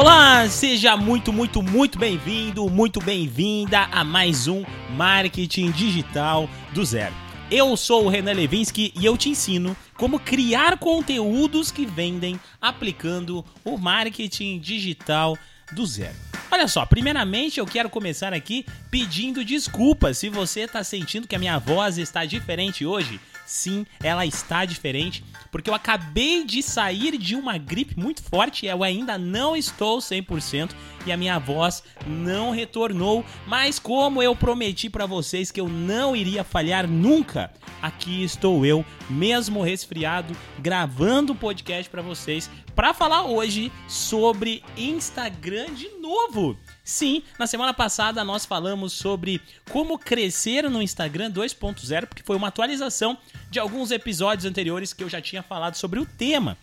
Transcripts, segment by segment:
Olá, seja muito, muito, muito bem-vindo, muito bem-vinda a mais um Marketing Digital do Zero. Eu sou o Renan Levinsky e eu te ensino como criar conteúdos que vendem aplicando o marketing digital do zero. Olha só, primeiramente eu quero começar aqui pedindo desculpas se você está sentindo que a minha voz está diferente hoje. Sim, ela está diferente, porque eu acabei de sair de uma gripe muito forte, eu ainda não estou 100% e a minha voz não retornou, mas como eu prometi para vocês que eu não iria falhar nunca, aqui estou eu, mesmo resfriado, gravando o podcast para vocês para falar hoje sobre Instagram de novo. Sim, na semana passada nós falamos sobre como crescer no Instagram 2.0, porque foi uma atualização de alguns episódios anteriores que eu já tinha falado sobre o tema.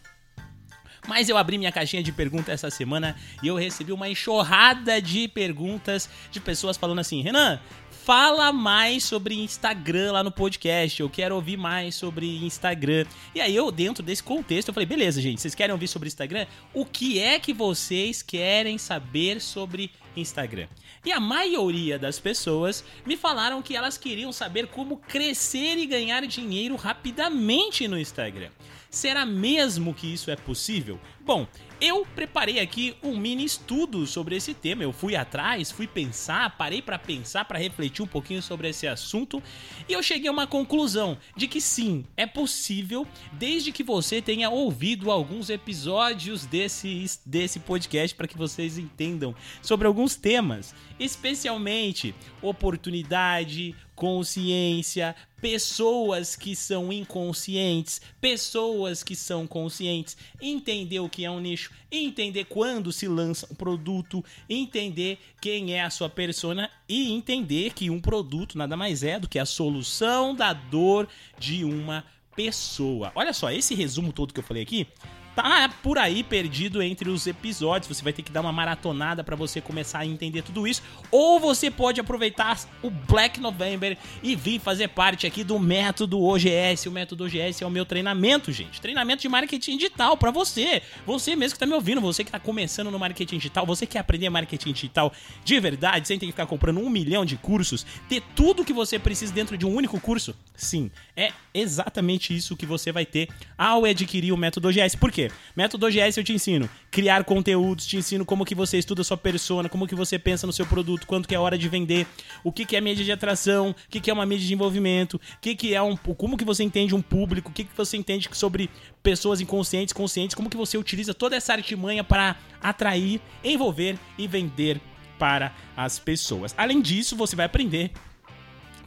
Mas eu abri minha caixinha de perguntas essa semana e eu recebi uma enxurrada de perguntas de pessoas falando assim: Renan, fala mais sobre Instagram lá no podcast. Eu quero ouvir mais sobre Instagram. E aí eu, dentro desse contexto, eu falei, beleza, gente, vocês querem ouvir sobre Instagram? O que é que vocês querem saber sobre Instagram? E a maioria das pessoas me falaram que elas queriam saber como crescer e ganhar dinheiro rapidamente no Instagram. Será mesmo que isso é possível? Bom, eu preparei aqui um mini estudo sobre esse tema. Eu fui atrás, fui pensar, parei para pensar, para refletir um pouquinho sobre esse assunto e eu cheguei a uma conclusão de que sim, é possível, desde que você tenha ouvido alguns episódios desse, desse podcast para que vocês entendam sobre alguns temas, especialmente oportunidade, consciência, pessoas que são inconscientes, pessoas que são conscientes, entender o que é um nicho, entender quando se lança um produto, entender quem é a sua persona e entender que um produto nada mais é do que a solução da dor de uma pessoa. Olha só, esse resumo todo que eu falei aqui tá por aí perdido entre os episódios. Você vai ter que dar uma maratonada para você começar a entender tudo isso. Ou você pode aproveitar o Black November e vir fazer parte aqui do método OGS. O método OGS é o meu treinamento, gente. Treinamento de marketing digital para você. Você mesmo que tá me ouvindo, você que tá começando no marketing digital, você quer aprender marketing digital de verdade, sem ter que ficar comprando um milhão de cursos, ter tudo que você precisa dentro de um único curso? Sim, é exatamente isso que você vai ter ao adquirir o método OGS. Por quê? Método OGS eu te ensino criar conteúdos, te ensino como que você estuda sua persona, como que você pensa no seu produto, quanto que é hora de vender, o que que é mídia de atração, o que que é uma mídia de envolvimento, o que que é um, como que você entende um público, o que que você entende sobre pessoas inconscientes, conscientes, como que você utiliza toda essa artimanha para atrair, envolver e vender para as pessoas. Além disso, você vai aprender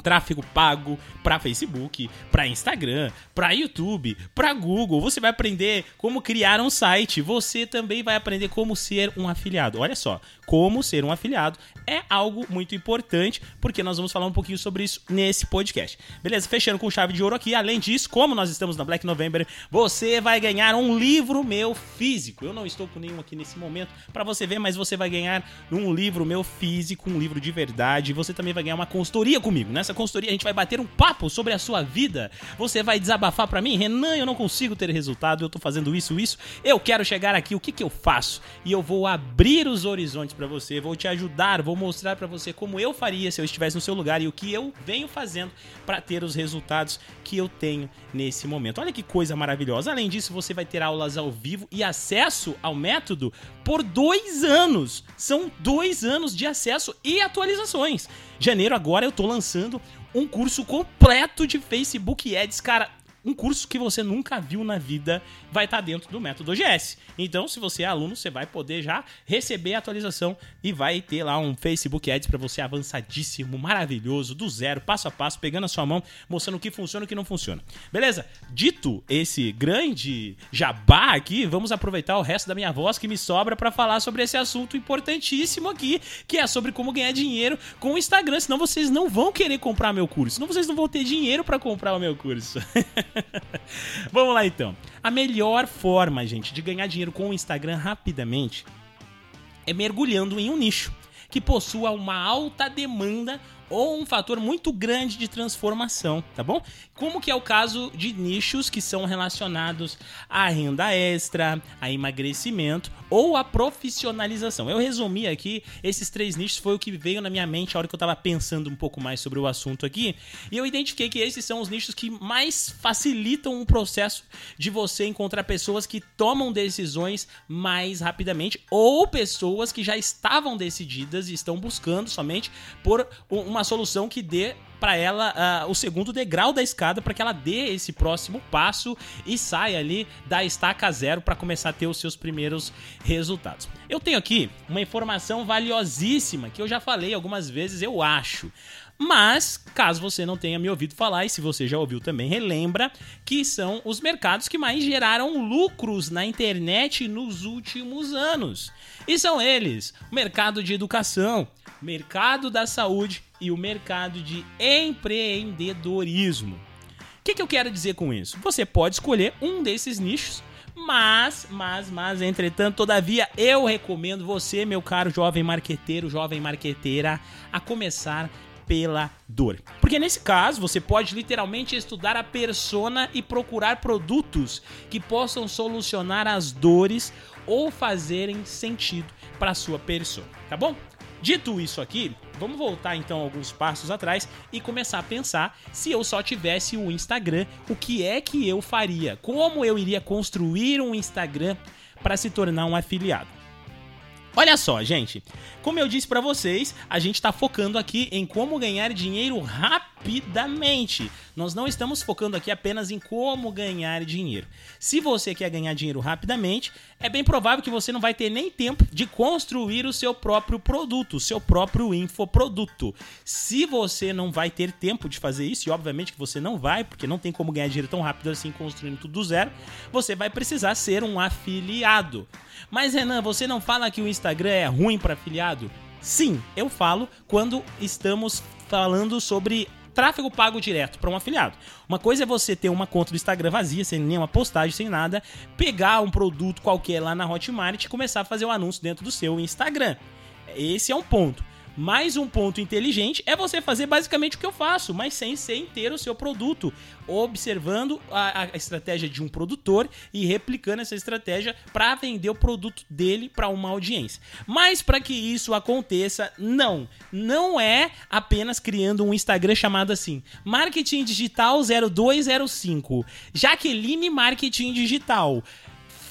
tráfego pago para Facebook, para Instagram, para YouTube, para Google. Você vai aprender como criar um site. Você também vai aprender como ser um afiliado. Olha só, como ser um afiliado é algo muito importante, porque nós vamos falar um pouquinho sobre isso nesse podcast. Beleza? Fechando com chave de ouro aqui. Além disso, como nós estamos na Black November, você vai ganhar um livro meu físico. Eu não estou com nenhum aqui nesse momento para você ver, mas você vai ganhar um livro meu físico, um livro de verdade. Você também vai ganhar uma consultoria comigo. Nessa consultoria a gente vai bater um papo sobre a sua vida. Você vai desabafar para mim, Renan, eu não consigo ter resultado, eu tô fazendo isso, isso. Eu quero chegar aqui, o que que eu faço? E eu vou abrir os horizontes para você, vou te ajudar, vou mostrar para você como eu faria se eu estivesse no seu lugar e o que eu venho fazendo para ter os resultados que eu tenho nesse momento. Olha que coisa maravilhosa. Além disso, você vai ter aulas ao vivo e acesso ao método por dois anos. São dois anos de acesso e atualizações. Janeiro agora eu tô lançando um curso completo de Facebook Ads, cara um curso que você nunca viu na vida vai estar tá dentro do método OGS. Então, se você é aluno, você vai poder já receber a atualização e vai ter lá um Facebook Ads para você avançadíssimo, maravilhoso, do zero, passo a passo, pegando a sua mão, mostrando o que funciona e o que não funciona. Beleza? Dito esse grande jabá aqui, vamos aproveitar o resto da minha voz que me sobra para falar sobre esse assunto importantíssimo aqui, que é sobre como ganhar dinheiro com o Instagram, senão vocês não vão querer comprar meu curso, senão vocês não vão ter dinheiro para comprar o meu curso. Vamos lá então. A melhor forma, gente, de ganhar dinheiro com o Instagram rapidamente é mergulhando em um nicho que possua uma alta demanda ou um fator muito grande de transformação, tá bom? Como que é o caso de nichos que são relacionados à renda extra, a emagrecimento ou a profissionalização. Eu resumi aqui esses três nichos, foi o que veio na minha mente a hora que eu tava pensando um pouco mais sobre o assunto aqui, e eu identifiquei que esses são os nichos que mais facilitam o processo de você encontrar pessoas que tomam decisões mais rapidamente ou pessoas que já estavam decididas e estão buscando somente por uma uma solução que dê para ela uh, o segundo degrau da escada para que ela dê esse próximo passo e saia ali da estaca zero para começar a ter os seus primeiros resultados. Eu tenho aqui uma informação valiosíssima que eu já falei algumas vezes, eu acho. Mas, caso você não tenha me ouvido falar, e se você já ouviu também, relembra que são os mercados que mais geraram lucros na internet nos últimos anos. E são eles: o mercado de educação, mercado da saúde e o mercado de empreendedorismo. O que, que eu quero dizer com isso? Você pode escolher um desses nichos mas, mas, mas, entretanto, todavia, eu recomendo você, meu caro jovem marqueteiro, jovem marqueteira, a começar pela dor. Porque nesse caso, você pode literalmente estudar a persona e procurar produtos que possam solucionar as dores ou fazerem sentido para sua persona, tá bom? Dito isso aqui, vamos voltar então alguns passos atrás e começar a pensar se eu só tivesse o um Instagram, o que é que eu faria? Como eu iria construir um Instagram para se tornar um afiliado? Olha só, gente. Como eu disse para vocês, a gente está focando aqui em como ganhar dinheiro rapidamente. Nós não estamos focando aqui apenas em como ganhar dinheiro. Se você quer ganhar dinheiro rapidamente, é bem provável que você não vai ter nem tempo de construir o seu próprio produto, o seu próprio infoproduto. Se você não vai ter tempo de fazer isso, e obviamente que você não vai, porque não tem como ganhar dinheiro tão rápido assim construindo tudo do zero, você vai precisar ser um afiliado. Mas Renan, você não fala que o Instagram é ruim para afiliado? Sim, eu falo quando estamos falando sobre tráfego pago direto para um afiliado. Uma coisa é você ter uma conta do Instagram vazia, sem nenhuma postagem, sem nada, pegar um produto qualquer lá na Hotmart e começar a fazer o um anúncio dentro do seu Instagram. Esse é um ponto. Mais um ponto inteligente é você fazer basicamente o que eu faço, mas sem ser inteiro o seu produto, observando a, a estratégia de um produtor e replicando essa estratégia para vender o produto dele para uma audiência. Mas para que isso aconteça, não, não é apenas criando um Instagram chamado assim, Marketing Digital 0205, Jaqueline Marketing Digital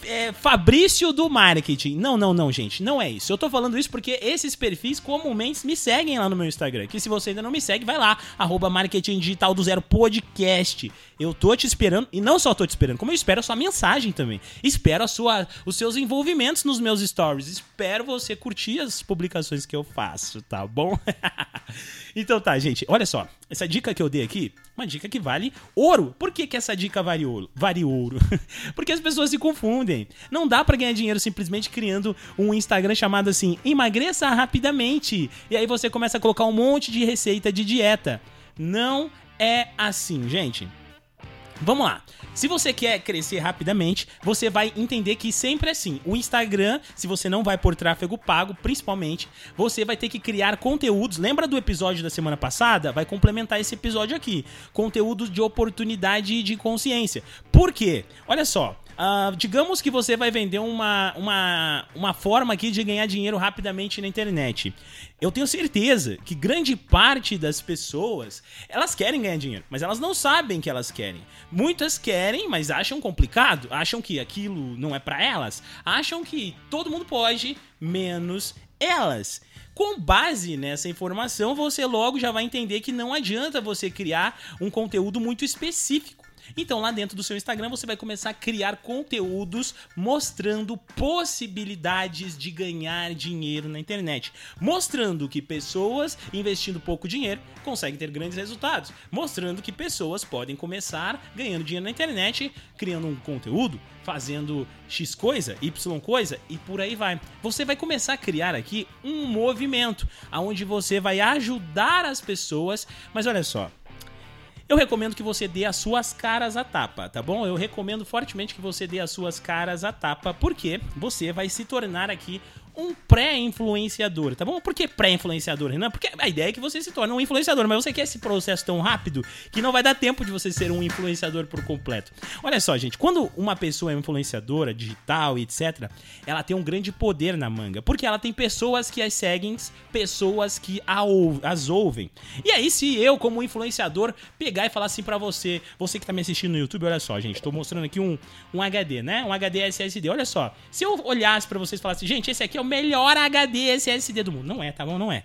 é, Fabrício do marketing. Não, não, não, gente. Não é isso. Eu tô falando isso porque esses perfis comumente me seguem lá no meu Instagram. Que se você ainda não me segue, vai lá, arroba marketing digital do zero podcast. Eu tô te esperando, e não só tô te esperando, como eu espero a sua mensagem também. Espero a sua, os seus envolvimentos nos meus stories. Espero você curtir as publicações que eu faço, tá bom? então tá, gente. Olha só. Essa dica que eu dei aqui, uma dica que vale ouro. Por que, que essa dica vale ouro? Vale ouro? Porque as pessoas se confundem. Não dá para ganhar dinheiro simplesmente criando um Instagram chamado assim, emagreça rapidamente. E aí você começa a colocar um monte de receita de dieta. Não é assim, gente. Vamos lá. Se você quer crescer rapidamente, você vai entender que sempre é assim. O Instagram, se você não vai por tráfego pago, principalmente, você vai ter que criar conteúdos. Lembra do episódio da semana passada? Vai complementar esse episódio aqui. Conteúdos de oportunidade e de consciência. Por quê? Olha só. Uh, digamos que você vai vender uma, uma, uma forma aqui de ganhar dinheiro rapidamente na internet. Eu tenho certeza que grande parte das pessoas, elas querem ganhar dinheiro, mas elas não sabem que elas querem. Muitas querem, mas acham complicado, acham que aquilo não é para elas, acham que todo mundo pode, menos elas. Com base nessa informação, você logo já vai entender que não adianta você criar um conteúdo muito específico então, lá dentro do seu Instagram, você vai começar a criar conteúdos mostrando possibilidades de ganhar dinheiro na internet. Mostrando que pessoas investindo pouco dinheiro conseguem ter grandes resultados. Mostrando que pessoas podem começar ganhando dinheiro na internet, criando um conteúdo, fazendo X coisa, Y coisa e por aí vai. Você vai começar a criar aqui um movimento aonde você vai ajudar as pessoas, mas olha só, eu recomendo que você dê as suas caras à tapa, tá bom? Eu recomendo fortemente que você dê as suas caras à tapa, porque você vai se tornar aqui um pré-influenciador, tá bom? Por que pré-influenciador, Renan? Porque a ideia é que você se torne um influenciador, mas você quer esse processo tão rápido que não vai dar tempo de você ser um influenciador por completo. Olha só, gente, quando uma pessoa é influenciadora digital e etc, ela tem um grande poder na manga, porque ela tem pessoas que as seguem, pessoas que as ouvem. E aí, se eu, como influenciador, pegar e falar assim para você, você que tá me assistindo no YouTube, olha só, gente, tô mostrando aqui um, um HD, né? Um HD SSD. Olha só, se eu olhasse para vocês e falasse, gente, esse aqui é o melhor HD SSD do mundo. Não é, tá bom? Não é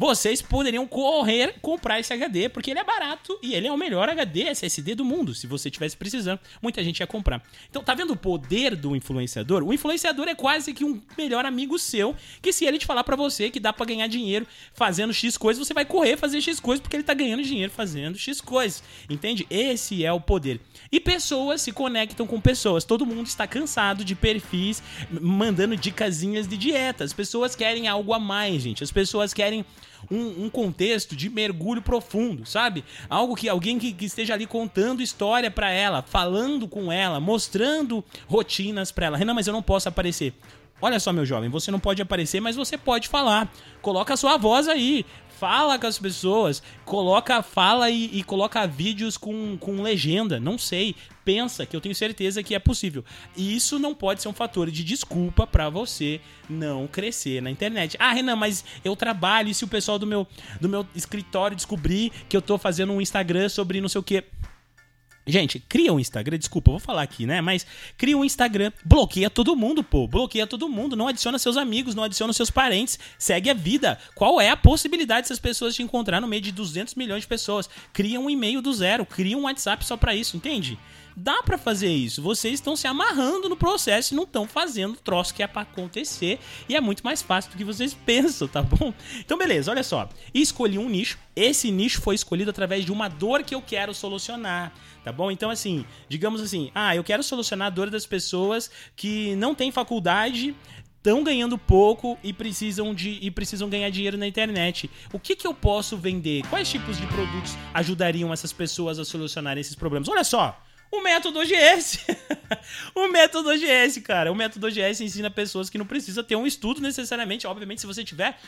vocês poderiam correr comprar esse HD, porque ele é barato e ele é o melhor HD SSD do mundo, se você tivesse precisando. Muita gente ia comprar. Então, tá vendo o poder do influenciador? O influenciador é quase que um melhor amigo seu, que se ele te falar para você que dá para ganhar dinheiro fazendo X coisas, você vai correr fazer X coisas porque ele tá ganhando dinheiro fazendo X coisas. Entende? Esse é o poder. E pessoas se conectam com pessoas. Todo mundo está cansado de perfis mandando dicasinhas de dieta. As pessoas querem algo a mais, gente. As pessoas querem um, um, contexto de mergulho profundo, sabe? Algo que alguém que, que esteja ali contando história para ela, falando com ela, mostrando rotinas para ela. Renan, mas eu não posso aparecer. Olha só, meu jovem, você não pode aparecer, mas você pode falar. Coloca a sua voz aí fala com as pessoas, coloca, fala e, e, coloca vídeos com, com legenda, não sei, pensa que eu tenho certeza que é possível. E isso não pode ser um fator de desculpa para você não crescer na internet. Ah, Renan, mas eu trabalho e se o pessoal do meu, do meu escritório descobrir que eu tô fazendo um Instagram sobre não sei o que Gente, cria um Instagram, desculpa, vou falar aqui, né? Mas cria um Instagram, bloqueia todo mundo, pô. Bloqueia todo mundo, não adiciona seus amigos, não adiciona seus parentes, segue a vida. Qual é a possibilidade dessas pessoas te encontrar no meio de 200 milhões de pessoas? Cria um e-mail do zero, cria um WhatsApp só para isso, entende? Dá para fazer isso. Vocês estão se amarrando no processo e não estão fazendo o troço que é para acontecer. E é muito mais fácil do que vocês pensam, tá bom? Então, beleza, olha só. Escolhi um nicho. Esse nicho foi escolhido através de uma dor que eu quero solucionar tá bom? Então, assim, digamos assim, ah, eu quero solucionar a dor das pessoas que não têm faculdade, estão ganhando pouco e precisam de e precisam ganhar dinheiro na internet. O que, que eu posso vender? Quais tipos de produtos ajudariam essas pessoas a solucionar esses problemas? Olha só, o método OGS. o método OGS, cara. O método OGS ensina pessoas que não precisa ter um estudo necessariamente. Obviamente, se você tiver,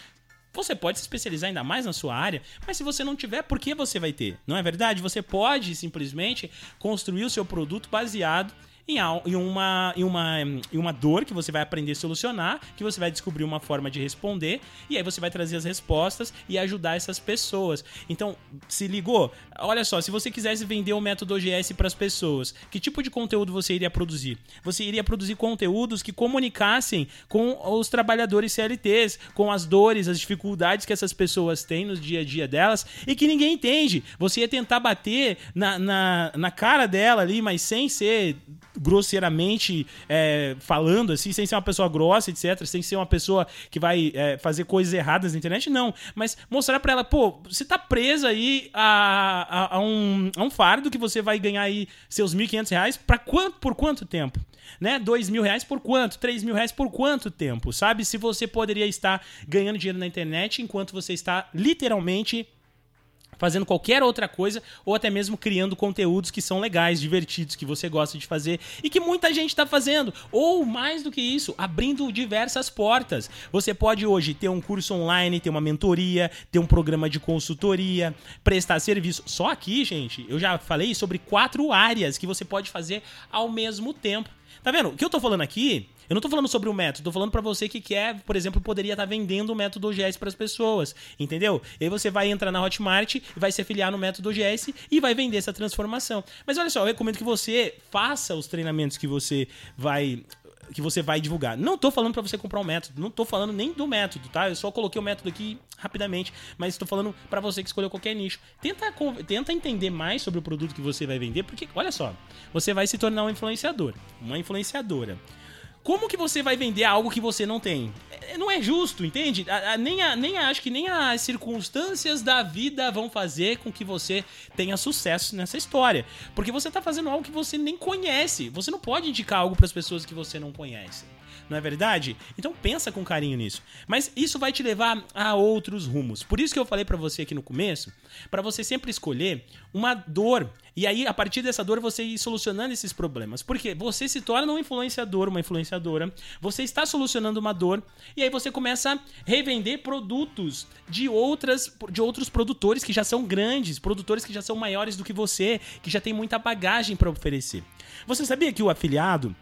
você pode se especializar ainda mais na sua área, mas se você não tiver, por que você vai ter? Não é verdade? Você pode simplesmente construir o seu produto baseado em, uma, em, uma, em uma dor que você vai aprender a solucionar, que você vai descobrir uma forma de responder, e aí você vai trazer as respostas e ajudar essas pessoas. Então, se ligou? Olha só, se você quisesse vender o método OGS para as pessoas, que tipo de conteúdo você iria produzir? Você iria produzir conteúdos que comunicassem com os trabalhadores CLTs, com as dores, as dificuldades que essas pessoas têm no dia a dia delas e que ninguém entende. Você ia tentar bater na, na, na cara dela ali, mas sem ser grosseiramente é, falando, assim, sem ser uma pessoa grossa, etc., sem ser uma pessoa que vai é, fazer coisas erradas na internet, não. Mas mostrar para ela, pô, você tá presa aí a, a, a, um, a um fardo que você vai ganhar aí seus 1.500 reais pra quanto, por quanto tempo? Né? Dois mil reais por quanto? Três mil reais por quanto tempo? Sabe? Se você poderia estar ganhando dinheiro na internet enquanto você está literalmente fazendo qualquer outra coisa ou até mesmo criando conteúdos que são legais, divertidos, que você gosta de fazer e que muita gente está fazendo. Ou mais do que isso, abrindo diversas portas. Você pode hoje ter um curso online, ter uma mentoria, ter um programa de consultoria, prestar serviço. Só aqui, gente, eu já falei sobre quatro áreas que você pode fazer ao mesmo tempo. Tá vendo? O que eu tô falando aqui eu não tô falando sobre o método, tô falando para você que quer, por exemplo, poderia estar tá vendendo o método OGS para as pessoas, entendeu? E aí você vai entrar na Hotmart vai se afiliar no método OGS e vai vender essa transformação. Mas olha só, eu recomendo que você faça os treinamentos que você vai que você vai divulgar. Não tô falando para você comprar um método, não tô falando nem do método, tá? Eu só coloquei o método aqui rapidamente, mas estou falando para você que escolheu qualquer nicho. Tenta, tenta entender mais sobre o produto que você vai vender, porque olha só, você vai se tornar um influenciador, uma influenciadora. Como que você vai vender algo que você não tem? É, não é justo, entende? A, nem a, acho que nem as circunstâncias da vida vão fazer com que você tenha sucesso nessa história. Porque você está fazendo algo que você nem conhece. Você não pode indicar algo para as pessoas que você não conhece. Não é verdade? Então pensa com carinho nisso. Mas isso vai te levar a outros rumos. Por isso que eu falei para você aqui no começo, para você sempre escolher uma dor e aí, a partir dessa dor, você ir solucionando esses problemas. Porque você se torna um influenciador, uma influenciadora, você está solucionando uma dor, e aí você começa a revender produtos de, outras, de outros produtores que já são grandes, produtores que já são maiores do que você, que já tem muita bagagem para oferecer. Você sabia que o afiliado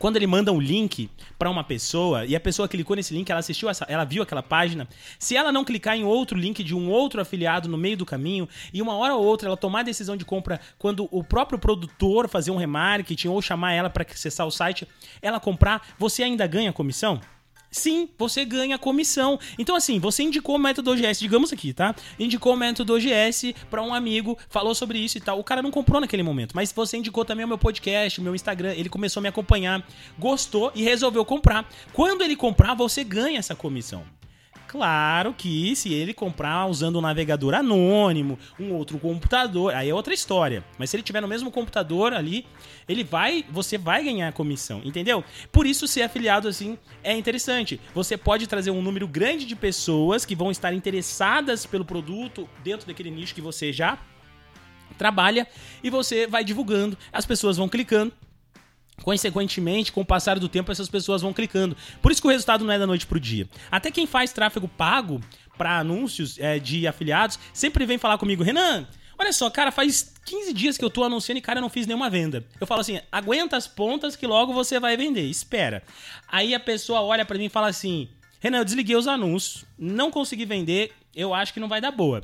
quando ele manda um link para uma pessoa e a pessoa clicou nesse link, ela assistiu essa, ela viu aquela página, se ela não clicar em outro link de um outro afiliado no meio do caminho e uma hora ou outra ela tomar a decisão de compra quando o próprio produtor fazer um remarketing ou chamar ela para acessar o site, ela comprar, você ainda ganha comissão? Sim, você ganha comissão. Então, assim, você indicou o método OGS, digamos aqui, tá? Indicou o método OGS para um amigo, falou sobre isso e tal. O cara não comprou naquele momento, mas você indicou também o meu podcast, o meu Instagram. Ele começou a me acompanhar, gostou e resolveu comprar. Quando ele comprar, você ganha essa comissão. Claro que se ele comprar usando um navegador anônimo, um outro computador, aí é outra história. Mas se ele tiver no mesmo computador ali, ele vai, você vai ganhar comissão, entendeu? Por isso ser afiliado assim é interessante. Você pode trazer um número grande de pessoas que vão estar interessadas pelo produto dentro daquele nicho que você já trabalha e você vai divulgando, as pessoas vão clicando Consequentemente, com o passar do tempo, essas pessoas vão clicando. Por isso que o resultado não é da noite pro dia. Até quem faz tráfego pago para anúncios é, de afiliados sempre vem falar comigo, Renan. Olha só, cara, faz 15 dias que eu tô anunciando e, cara, não fiz nenhuma venda. Eu falo assim, aguenta as pontas que logo você vai vender, espera. Aí a pessoa olha para mim e fala assim, Renan, eu desliguei os anúncios, não consegui vender, eu acho que não vai dar boa.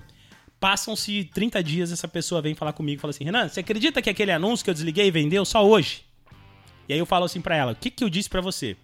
Passam-se 30 dias, essa pessoa vem falar comigo e fala assim, Renan, você acredita que aquele anúncio que eu desliguei vendeu só hoje? E aí eu falo assim para ela: o que, que eu disse para você?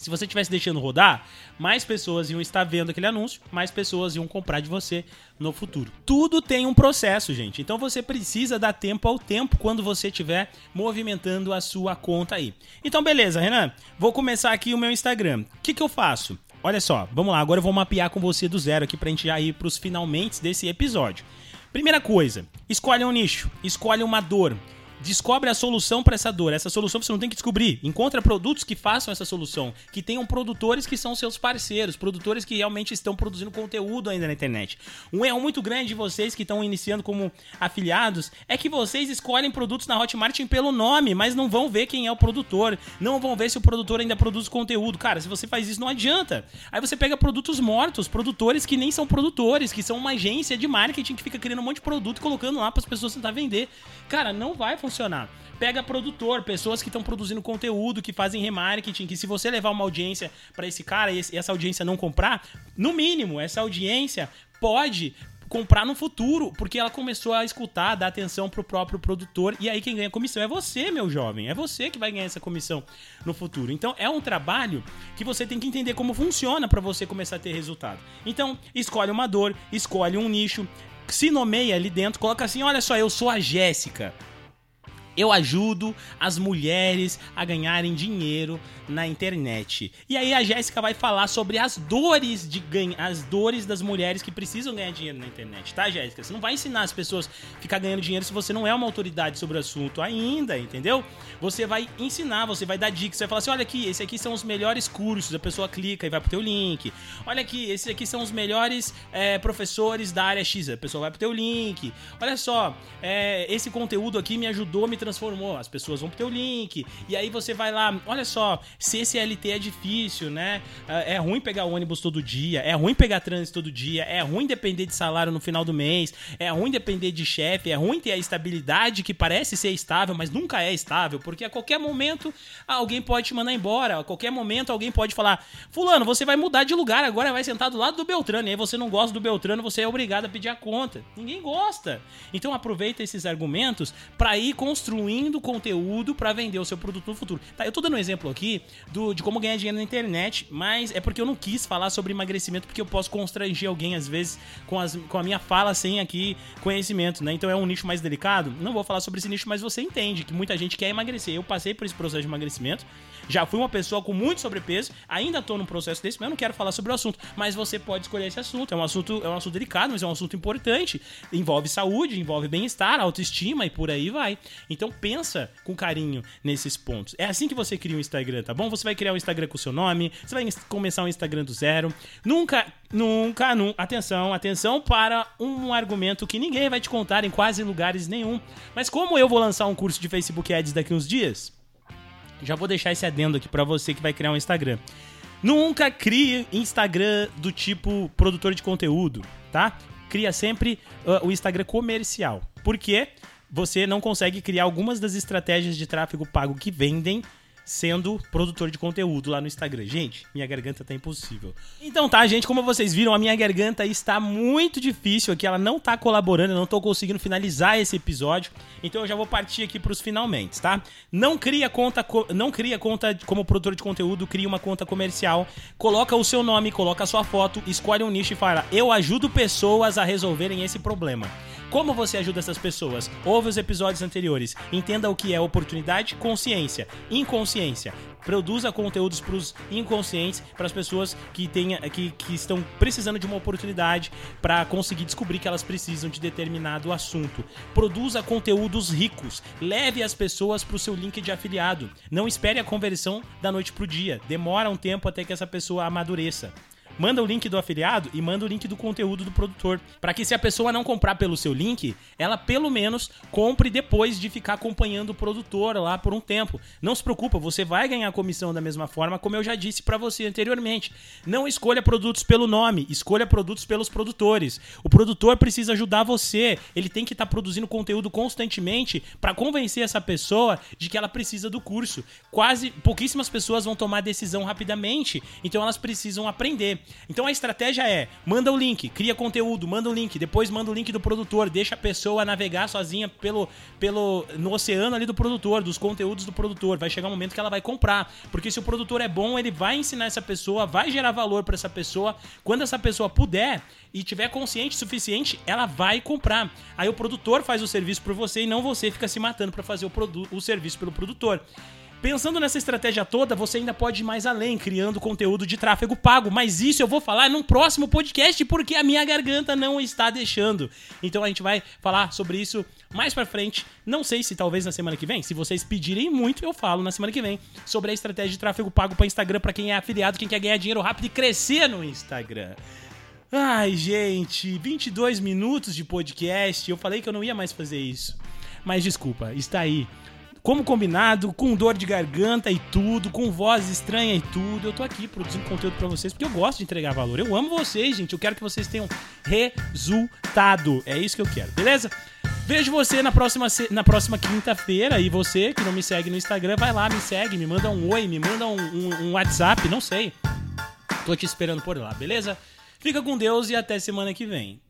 Se você estivesse deixando rodar, mais pessoas iam estar vendo aquele anúncio, mais pessoas iam comprar de você no futuro. Tudo tem um processo, gente. Então você precisa dar tempo ao tempo quando você estiver movimentando a sua conta aí. Então, beleza, Renan. Vou começar aqui o meu Instagram. O que, que eu faço? Olha só, vamos lá. Agora eu vou mapear com você do zero aqui pra gente já ir pros finalmente desse episódio. Primeira coisa, escolhe um nicho, escolhe uma dor descobre a solução para essa dor. Essa solução você não tem que descobrir. Encontra produtos que façam essa solução, que tenham produtores que são seus parceiros, produtores que realmente estão produzindo conteúdo ainda na internet. Um erro muito grande de vocês que estão iniciando como afiliados é que vocês escolhem produtos na Hotmart pelo nome, mas não vão ver quem é o produtor, não vão ver se o produtor ainda produz conteúdo. Cara, se você faz isso não adianta. Aí você pega produtos mortos, produtores que nem são produtores, que são uma agência de marketing que fica criando um monte de produto e colocando lá para as pessoas tentar vender. Cara, não vai funcionar funcionar. Pega produtor, pessoas que estão produzindo conteúdo, que fazem remarketing, que se você levar uma audiência para esse cara e essa audiência não comprar, no mínimo, essa audiência pode comprar no futuro, porque ela começou a escutar, dar atenção pro próprio produtor, e aí quem ganha comissão é você, meu jovem, é você que vai ganhar essa comissão no futuro. Então é um trabalho que você tem que entender como funciona para você começar a ter resultado. Então, escolhe uma dor, escolhe um nicho, se nomeia ali dentro, coloca assim: olha só, eu sou a Jéssica. Eu ajudo as mulheres a ganharem dinheiro na internet. E aí a Jéssica vai falar sobre as dores de ganhar, as dores das mulheres que precisam ganhar dinheiro na internet, tá, Jéssica? Você não vai ensinar as pessoas a ficar ganhando dinheiro se você não é uma autoridade sobre o assunto ainda, entendeu? Você vai ensinar, você vai dar dicas, você vai falar assim: olha aqui, esse aqui são os melhores cursos. A pessoa clica e vai pro teu link. Olha aqui, esses aqui são os melhores é, professores da área X. A pessoa vai pro teu link. Olha só, é, esse conteúdo aqui me ajudou, me transformou. As pessoas vão pro teu link. E aí você vai lá, olha só, se esse LT é difícil, né? É, é ruim pegar ônibus todo dia, é ruim pegar trânsito todo dia, é ruim depender de salário no final do mês, é ruim depender de chefe, é ruim ter a estabilidade que parece ser estável, mas nunca é estável, porque a qualquer momento alguém pode te mandar embora, a qualquer momento alguém pode falar: Fulano, você vai mudar de lugar, agora vai sentar do lado do Beltrano, e aí você não gosta do Beltrano, você é obrigado a pedir a conta. Ninguém gosta. Então aproveita esses argumentos para ir construindo conteúdo para vender o seu produto no futuro. Tá, eu tô dando um exemplo aqui do, de como ganhar dinheiro na internet, mas é porque eu não quis falar sobre emagrecimento, porque eu posso constranger alguém, às vezes, com, as, com a minha fala sem aqui conhecimento, né? Então é um nicho mais delicado. Não vou falar sobre esse nicho, mas você entende que muita gente quer emagrecer. Eu passei por esse processo de emagrecimento, já fui uma pessoa com muito sobrepeso, ainda tô num processo desse, mas eu não quero falar sobre o assunto. Mas você pode escolher esse assunto. É um assunto, é um assunto delicado, mas é um assunto importante. Envolve saúde, envolve bem-estar, autoestima e por aí vai. Então Então pensa com carinho nesses pontos. É assim que você cria um Instagram, tá bom? Você vai criar um Instagram com o seu nome, você vai começar um Instagram do zero. Nunca, nunca, nunca. Atenção, atenção para um argumento que ninguém vai te contar em quase lugares nenhum. Mas como eu vou lançar um curso de Facebook Ads daqui uns dias, já vou deixar esse adendo aqui para você que vai criar um Instagram. Nunca crie Instagram do tipo produtor de conteúdo, tá? Cria sempre uh, o Instagram comercial. Por quê? Você não consegue criar algumas das estratégias de tráfego pago que vendem sendo produtor de conteúdo lá no Instagram. Gente, minha garganta tá impossível. Então tá, gente, como vocês viram, a minha garganta está muito difícil aqui, ela não tá colaborando, eu não tô conseguindo finalizar esse episódio. Então eu já vou partir aqui pros finalmente, tá? Não cria conta, não cria conta como produtor de conteúdo, cria uma conta comercial, coloca o seu nome, coloca a sua foto, escolhe um nicho e fala: "Eu ajudo pessoas a resolverem esse problema". Como você ajuda essas pessoas? Ouve os episódios anteriores. Entenda o que é oportunidade, consciência, inconsciência. Produza conteúdos para os inconscientes, para as pessoas que, tenha, que, que estão precisando de uma oportunidade para conseguir descobrir que elas precisam de determinado assunto. Produza conteúdos ricos. Leve as pessoas para o seu link de afiliado. Não espere a conversão da noite para o dia. Demora um tempo até que essa pessoa amadureça manda o link do afiliado e manda o link do conteúdo do produtor. Para que se a pessoa não comprar pelo seu link, ela pelo menos compre depois de ficar acompanhando o produtor lá por um tempo. Não se preocupa, você vai ganhar comissão da mesma forma, como eu já disse para você anteriormente. Não escolha produtos pelo nome, escolha produtos pelos produtores. O produtor precisa ajudar você, ele tem que estar tá produzindo conteúdo constantemente para convencer essa pessoa de que ela precisa do curso. Quase pouquíssimas pessoas vão tomar decisão rapidamente, então elas precisam aprender. Então a estratégia é: manda o link, cria conteúdo, manda o link, depois manda o link do produtor, deixa a pessoa navegar sozinha pelo, pelo no oceano ali do produtor, dos conteúdos do produtor. Vai chegar um momento que ela vai comprar, porque se o produtor é bom, ele vai ensinar essa pessoa, vai gerar valor para essa pessoa. Quando essa pessoa puder e tiver consciente suficiente, ela vai comprar. Aí o produtor faz o serviço por você e não você fica se matando para fazer o, o serviço pelo produtor. Pensando nessa estratégia toda, você ainda pode ir mais além, criando conteúdo de tráfego pago. Mas isso eu vou falar num próximo podcast, porque a minha garganta não está deixando. Então a gente vai falar sobre isso mais pra frente. Não sei se talvez na semana que vem. Se vocês pedirem muito, eu falo na semana que vem sobre a estratégia de tráfego pago para Instagram, para quem é afiliado, quem quer ganhar dinheiro rápido e crescer no Instagram. Ai, gente, 22 minutos de podcast. Eu falei que eu não ia mais fazer isso. Mas desculpa, está aí como combinado, com dor de garganta e tudo, com voz estranha e tudo, eu tô aqui produzindo conteúdo para vocês porque eu gosto de entregar valor. Eu amo vocês, gente. Eu quero que vocês tenham resultado. É isso que eu quero, beleza? Vejo você na próxima, na próxima quinta-feira. E você que não me segue no Instagram, vai lá, me segue, me manda um oi, me manda um, um, um WhatsApp, não sei. Tô te esperando por lá, beleza? Fica com Deus e até semana que vem.